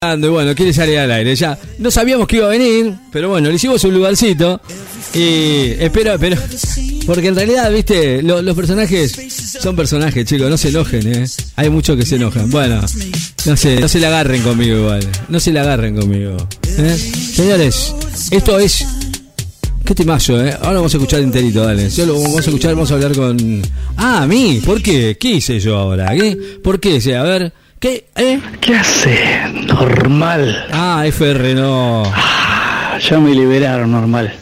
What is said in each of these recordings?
y bueno, quiere salir al aire. Ya no sabíamos que iba a venir, pero bueno, le hicimos un lugarcito. Y espero, pero. Porque en realidad, viste, lo- los personajes son personajes, chicos, no se enojen, ¿eh? Hay muchos que se enojan. Bueno, no sé, no se le agarren conmigo igual. No se le agarren conmigo. ¿eh? Señores, esto es. ¿Qué temazo, eh? Ahora vamos a escuchar enterito, dale. Yo lo vamos a escuchar, vamos a hablar con. Ah, a mí, ¿por qué? ¿Qué hice yo ahora? ¿Qué? ¿Por qué? Sí, a ver, ¿qué? ¿Eh? ¿Qué hace? Normal. Ah, FR, no. Ah, Ya me liberaron, normal.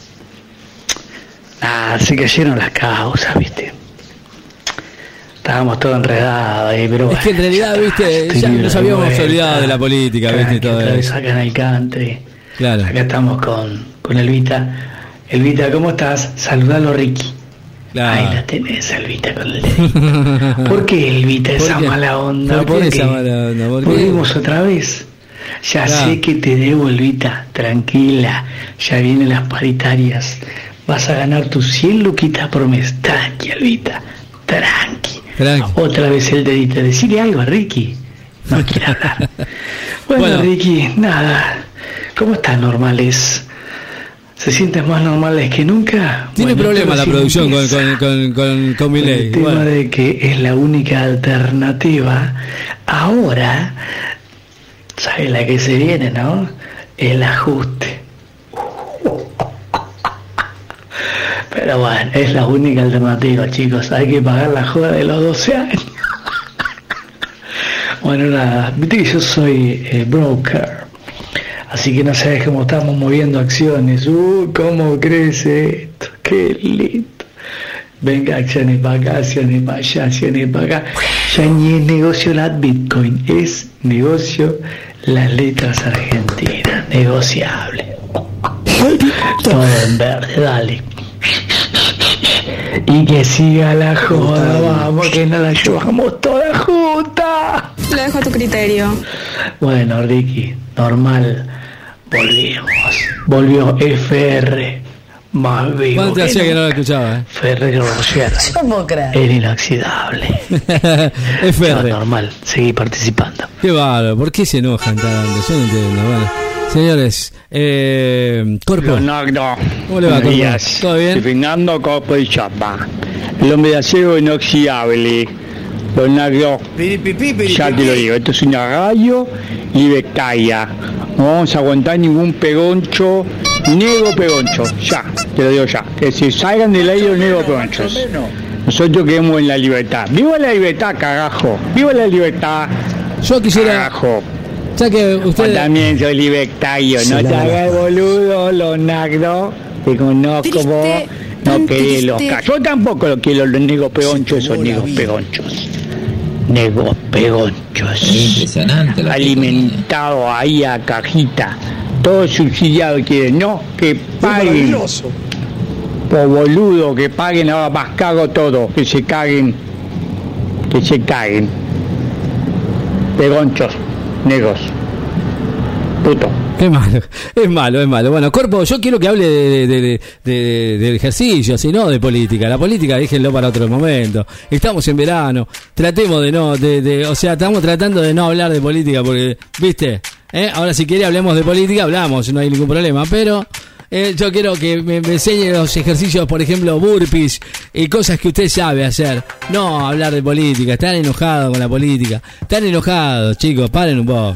Ah, se cayeron las causas, viste. Estábamos todos enredados ahí, pero Es que en realidad, ya viste, está, ya nos habíamos olvidado de la política, viste, y Tranqui, todo eso. acá en el country. Claro. Acá estamos con, con Elvita. Elvita, ¿cómo estás? Saludalo, Ricky. Ahí la Claro. tenés, Elvita, con el dedito. ¿Por qué, Elvita, ¿Por esa qué? mala onda? ¿Por qué esa mala onda? ¿Por qué? Volvimos otra vez. Ya Claro. sé que te debo, Elvita. Tranquila. Ya vienen las paritarias. Vas a ganar tus 100 luquitas por mes. Tranqui, Elvita. Tranqui. Tranqui. Otra vez el dedito. Decirle algo a Ricky. No quiere hablar. Bueno, Bueno. Ricky, nada. ¿Cómo estás, normales? ¿Se sienten más normales que nunca? Tiene Bueno, pero la producción con, con, con, con, con mi con ley. El tema Bueno, de que es la única alternativa. Ahora, ¿sabe la que se viene, no? El ajuste. Pero bueno, es la única alternativa, chicos. Hay que pagar la joda de los 12 años. Bueno, nada, viste que yo soy eh, broker. Así que no sabes cómo estamos moviendo acciones. Uh, cómo crece esto. Qué lindo. Venga, acciones para acá, acciones para allá, acciones para acá. Ya ni es negocio la Bitcoin, es negocio las letras argentinas. Negociable. Todo en verde, dale. Y que siga la joda, vamos, que nos la llevamos junta. Lo dejo a tu criterio. Bueno, Ricky, normal. Volvimos. Volvió FR. Más vivo. ¿Cuánto hacía que no la escuchaba? Eh? Ferrero Rocher. No puedo creer. Era inoxidable. No, FR. normal, seguí participando. Qué bárbaro, ¿por qué se enojan tanto? Yo no entiendo. Bueno, señores, eh, Corpo, Leonardo, ¿Cómo le va, Corpo? días. ¿Todo bien? Fernando Corpo de Chapa. El hombre de acero inoxidable. Leonardo, ya te lo digo, esto es una radio libertaria. No vamos a aguantar ningún pegoncho, nego pegoncho. Ya, te lo digo ya. Que se salgan del aire los nego pegonchos. Nosotros creemos en la libertad. ¡Viva la libertad, carajo! ¡Viva la libertad, yo quisiera, carajo! ya que Yo usted... también soy libertario, no te hagas el boludo, Leonardo. Te conozco vos, no querés los ca- Yo tampoco lo quiero los negos pegonchos, esos negos pegonchos. Negos pegonchos. Impresionante Alimentado ahí a cajita. Todo subsidiado quieren, no, que paguen. Por boludo, que paguen ahora más cago todo, que se caguen. Que se caguen. Pegonchos, negros. Puto. Qué malo, es malo, es malo. Bueno, Corpo, yo quiero que hable de, de- de- ejercicio, si no de política. La política déjenlo para otro momento. Estamos en verano, tratemos de no, de, o sea, estamos tratando de no hablar de política porque, viste, ¿Eh? ahora si quiere hablemos de política, hablamos, no hay ningún problema, pero... eh, yo quiero que me, me enseñe los ejercicios, por ejemplo, burpees y cosas que usted sabe hacer. No hablar de política, están enojados con la política. Están enojados, chicos, paren un poco.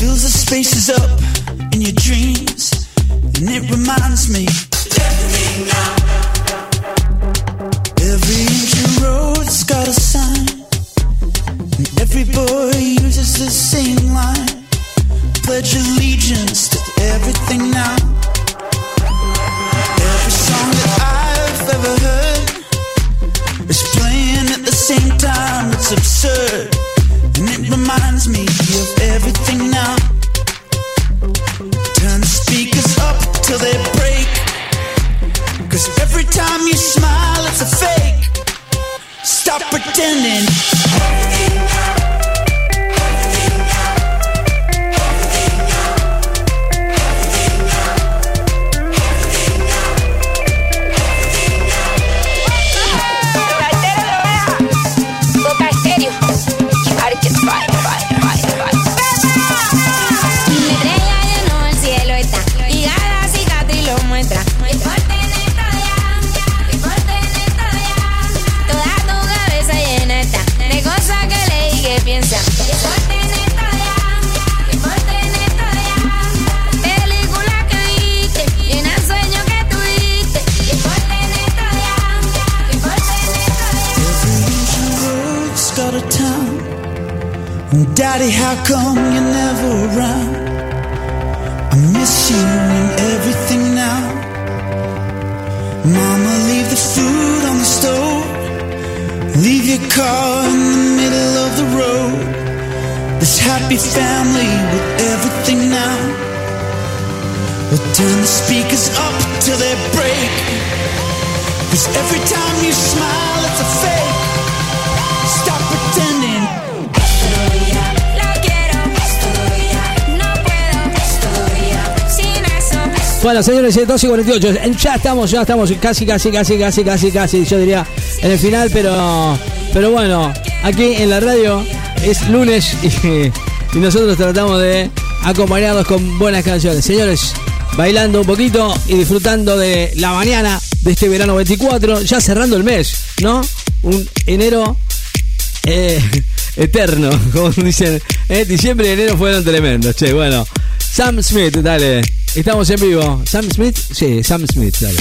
fills the spaces up in your dreams, and it reminds me. Every inch road's got a sign, and every boy uses the same line. Pledge allegiance to everything now. Every song that I've ever heard is playing at the same time. It's absurd, reminds me of everything now. Turn the speakers up till they break. Cause every time you smile, it's a fake. Stop pretending Car in the middle of the road. This happy family with everything now. We'll turn the speakers up till they break. Cause every time you smile, it's a fake. Stop pretending. Bueno, señores, 2 y 48. Ya estamos, ya estamos casi, casi, casi, casi, casi, casi, yo diría en el final, pero, pero bueno, aquí en la radio es lunes y, nosotros tratamos de acompañarnos con buenas canciones. Señores, bailando un poquito y disfrutando de la mañana de este verano 24, ya cerrando el mes, ¿no? Un enero eh, eterno, como dicen. Eh, diciembre y enero fueron tremendos, che, bueno. Sam Smith, dale. Estamos en vivo. ¿Sam Smith? Sí, Sam Smith, dale.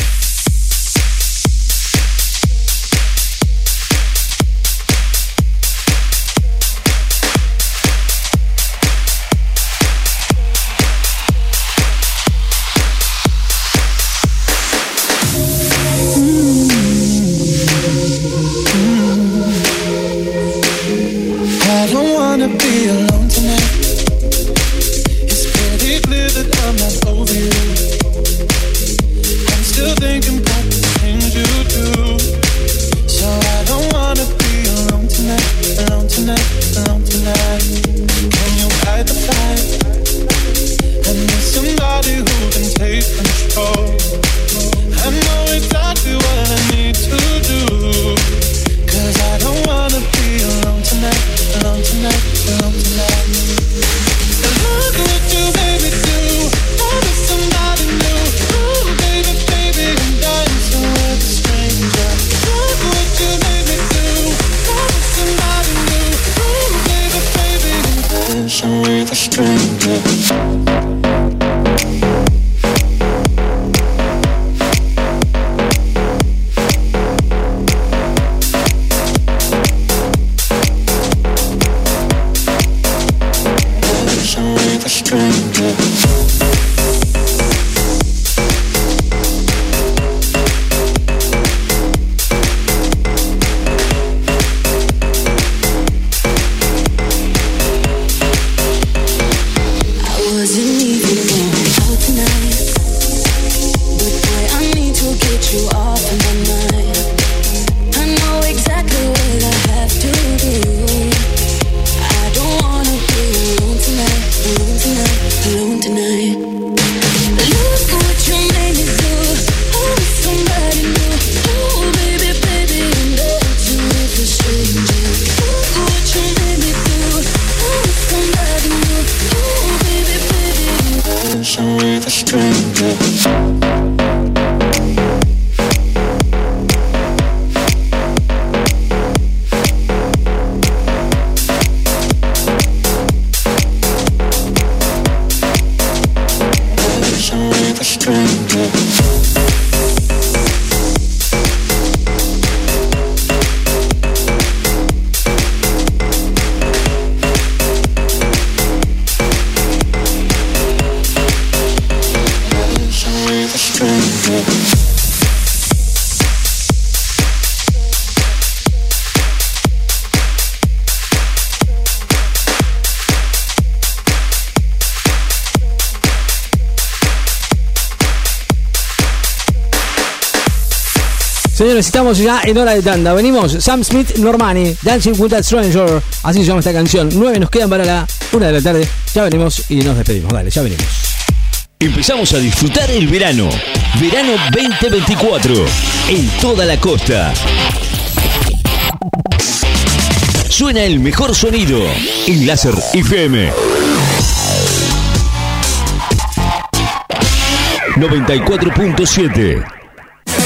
Stranger. Ya en hora de tanda. Venimos, Sam Smith, Normani, Dancing with a Stranger. Así se llama esta canción. Nueve nos quedan para la una de la tarde. Ya venimos y nos despedimos. Dale, ya venimos. Empezamos a disfrutar el verano. Verano 2024 en toda la costa. Suena el mejor sonido en Láser FM. 94.7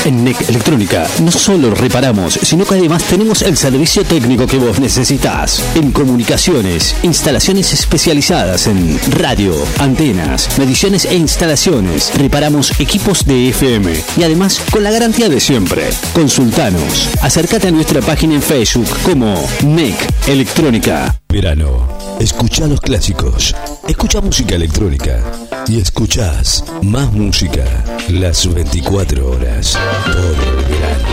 En NEC Electrónica no solo reparamos, sino que además tenemos el servicio técnico que vos necesitas. En comunicaciones, instalaciones especializadas en radio, antenas, mediciones e instalaciones. Reparamos equipos de FM y además con la garantía de siempre. Consultanos. Acércate a nuestra página en Facebook como NEC Electrónica. Verano. Escucha los clásicos. Escucha música electrónica. Y escuchás más música las 24 horas. Todo el verano.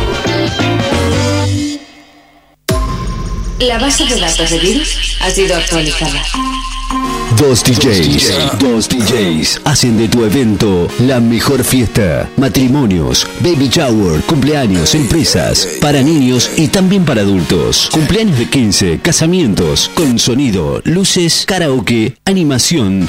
La base de datos de virus ha sido actualizada. Dos DJs, dos DJs hacen de tu evento la mejor fiesta. Matrimonios, baby shower, cumpleaños, empresas, para niños y también para adultos. Cumpleaños de 15, casamientos, con sonido, luces, karaoke, animación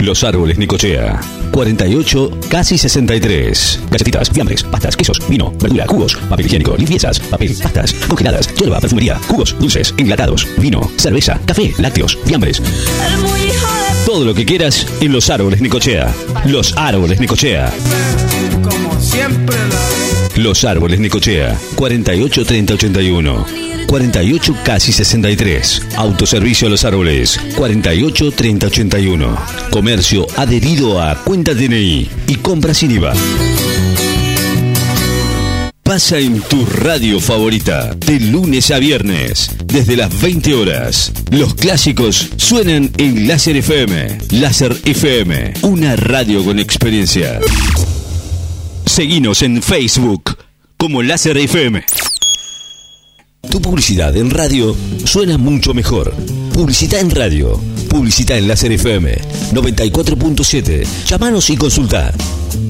Los árboles Nicochea. 48, casi 63. Galletitas, fiambres, pastas, quesos, vino, verdura, jugos, papel higiénico, limpiezas, papel, pastas, congeladas, hierba, perfumería, jugos, dulces, enlatados, vino, cerveza, café, lácteos, fiambres. Todo lo que quieras en los árboles Nicochea. Los árboles Nicochea. Como siempre Los árboles Nicochea. 48 30 81. 48 casi 63. Autoservicio a los árboles. 48 30 81. Comercio adherido a cuenta DNI y compra sin IVA. Pasa en tu radio favorita, de lunes a viernes, desde las 20 horas. Los clásicos suenan en Láser FM. Láser FM, una radio con experiencia. Seguinos en Facebook como Láser FM. Tu publicidad en radio suena mucho mejor. Publicidad en radio. Publicidad en Láser FM 94.7. Llámanos y consulta.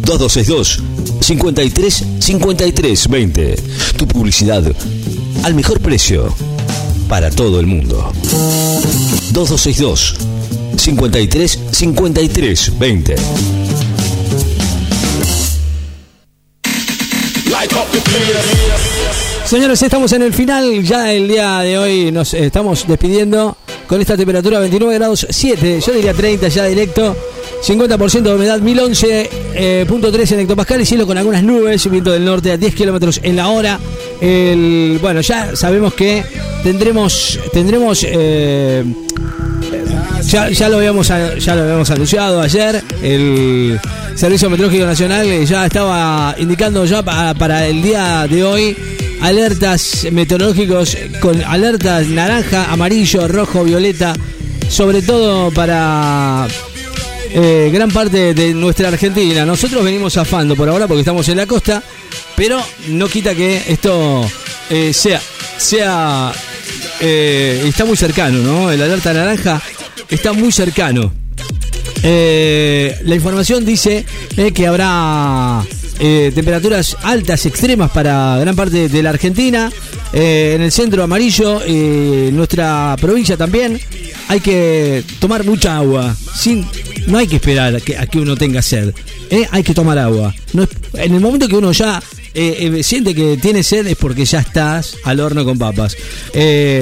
2262 53 53 20. Tu publicidad al mejor precio para todo el mundo. 2262 53 53 20. Señores, estamos en el final. Ya el día de hoy nos estamos despidiendo con esta temperatura 29 grados 7. Yo diría 30 ya directo. 50% de humedad, 1011.3 en hectopascal y cielo con algunas nubes, viento del norte a 10 kilómetros en la hora. Bueno, ya sabemos que tendremos, tendremos eh, ya, lo habíamos ya lo habíamos anunciado ayer. El Servicio Meteorológico Nacional eh, ya estaba indicando ya pa- para el día de hoy alertas meteorológicos con alertas naranja, amarillo, rojo, violeta, sobre todo para eh, gran parte de nuestra Argentina. Nosotros venimos zafando por ahora porque estamos en la costa, pero no quita que esto eh, sea, sea, eh, está muy cercano, ¿no? El alerta naranja está muy cercano. La información dice que habrá eh, temperaturas altas, extremas para gran parte de la Argentina. Eh, en el centro amarillo, eh, nuestra provincia también. Hay que tomar mucha agua. Sin, no hay que esperar a que, que uno tenga sed. eh, hay que tomar agua. En el momento que uno ya siente que tiene sed es porque ya estás al horno con papas.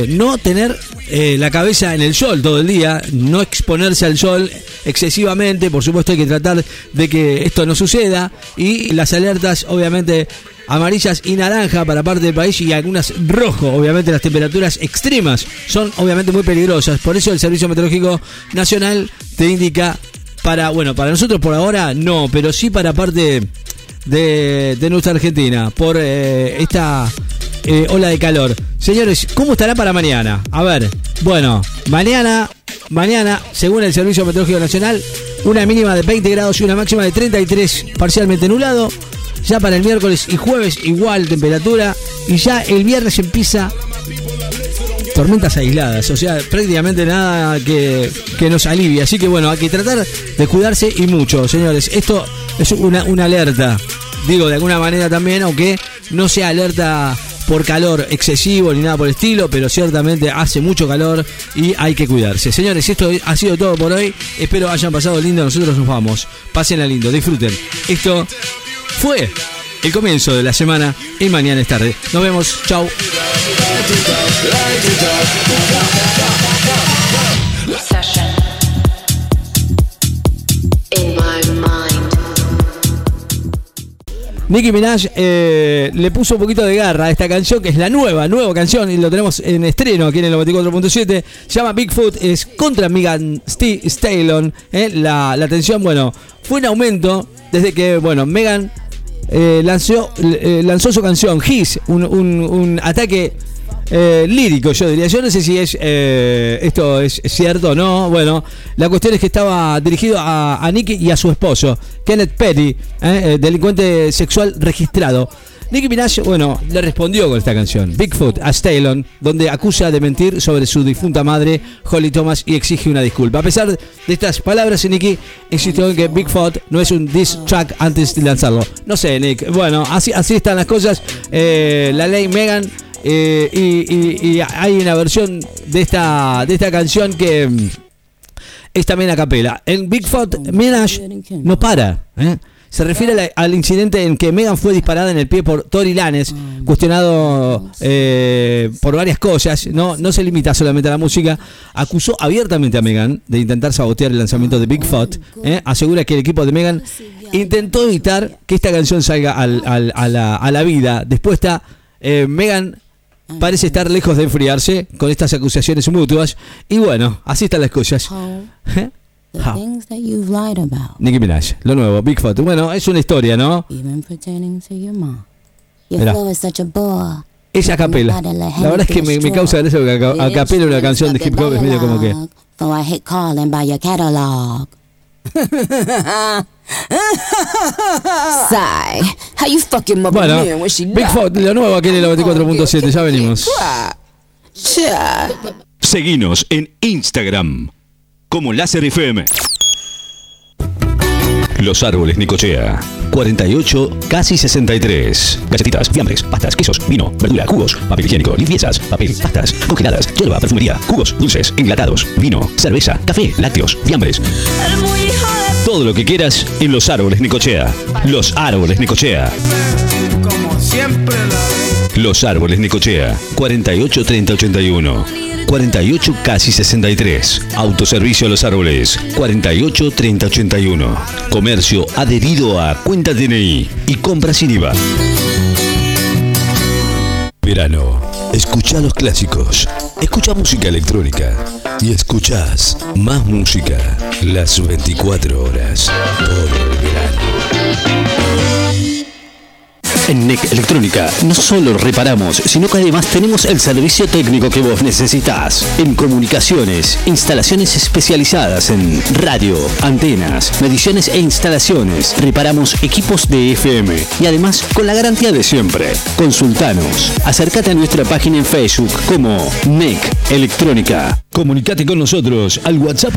No tener la cabeza en el sol todo el día, no exponerse al sol excesivamente, por supuesto hay que tratar de que esto no suceda. Y las alertas obviamente amarillas y naranja para parte del país y algunas rojo, obviamente las temperaturas extremas son obviamente muy peligrosas, por eso el Servicio Meteorológico Nacional te indica para, bueno, para nosotros por ahora no, pero sí para parte de, nuestra Argentina. Por eh, esta eh, ola de calor. Señores, ¿cómo estará para mañana? A ver, bueno, mañana, mañana, según el Servicio Meteorológico Nacional, una mínima de 20 grados y una máxima de 33, parcialmente nublado. Ya para el miércoles y jueves igual temperatura. Y ya el viernes empieza tormentas aisladas, o sea, prácticamente nada que, que nos alivie. Así que bueno, hay que tratar de cuidarse y mucho, señores. Esto es una, una alerta, digo de alguna manera también, aunque no sea alerta por calor excesivo ni nada por el estilo, pero ciertamente hace mucho calor y hay que cuidarse. Señores, esto ha sido todo por hoy. Espero hayan pasado lindo. Nosotros nos vamos. Pásenla lindo, disfruten. Esto fue el comienzo de la semana y mañana es tarde. Nos vemos. Chau. Nicki Minaj eh, le puso un poquito de garra a esta canción, que es la nueva, nueva canción, y lo tenemos en estreno aquí en el 94.7. Se llama Bigfoot, es contra Megan Sti- Stallion. eh. La, la tensión, bueno, fue en aumento desde que, bueno, Megan eh, lanzó, lanzó su canción His, un- un ataque eh, lírico, yo diría. Yo no sé si es eh, esto es cierto o no. Bueno, la cuestión es que estaba dirigido a, Nicky y a su esposo, Kenneth Petty, eh, delincuente sexual registrado. Nicki Minaj, bueno, le respondió con esta canción, Bigfoot a Stalon, donde acusa de mentir sobre su difunta madre, Holly Thomas, y exige una disculpa. A pesar de estas palabras, Nicky insistió en que Bigfoot no es un diss track antes de lanzarlo. No sé, Nick. Bueno, así, así están las cosas. La ley Megan eh, y, hay una versión de esta, de esta canción que mm, es también a capela. En Bigfoot, Minaj no para. ¿eh? Se refiere al incidente en que Megan fue disparada en el pie por Tory Lanez, cuestionado eh, por varias cosas. No, no se limita solamente a la música. Acusó abiertamente a Megan de intentar sabotear el lanzamiento de Bigfoot. ¿eh? Asegura que el equipo de Megan intentó evitar que esta canción salga al- al- a, la, a la vida. Después está eh, Megan parece estar lejos de enfriarse con estas acusaciones mutuas. Y bueno, así están las cosas. ¿Eh? You've lied about, Nicki Minaj, lo nuevo, Bigfoot. Bueno, es una historia, ¿no? bore. Es a capela. La verdad es que me, me causa gracia porque a, a capela una canción de hip hop es medio como que. Bueno, Bigfoot, lo nuevo aquí en el 94.7, ya venimos. Seguinos en Instagram como Láser FM. Los árboles Nicochea. 48, casi 63. Galletitas, fiambres, pastas, quesos, vino, verdura, jugos, papel higiénico, limpiezas, papel, pastas, congeladas, hierba, perfumería, jugos, dulces, enlatados, vino, cerveza, café, lácteos, fiambres. Todo lo que quieras en los árboles Nicochea. Los árboles Nicochea. Como siempre Los árboles Nicochea, 48 30 81. 48 casi 63. Autoservicio a los árboles, 48 30 81. Comercio adherido a cuenta DNI y compra sin IVA. Verano. Escucha los clásicos. Escucha música electrónica. Y escuchás más música. Las 24 horas. Todo el verano. En NEC Electrónica no solo reparamos, sino que además tenemos el servicio técnico que vos necesitas. En comunicaciones, instalaciones especializadas en radio, antenas, mediciones e instalaciones. Reparamos equipos de FM y además con la garantía de siempre. Consultanos. Acércate a nuestra página en Facebook como NEC Electrónica. Comunicate con nosotros al WhatsApp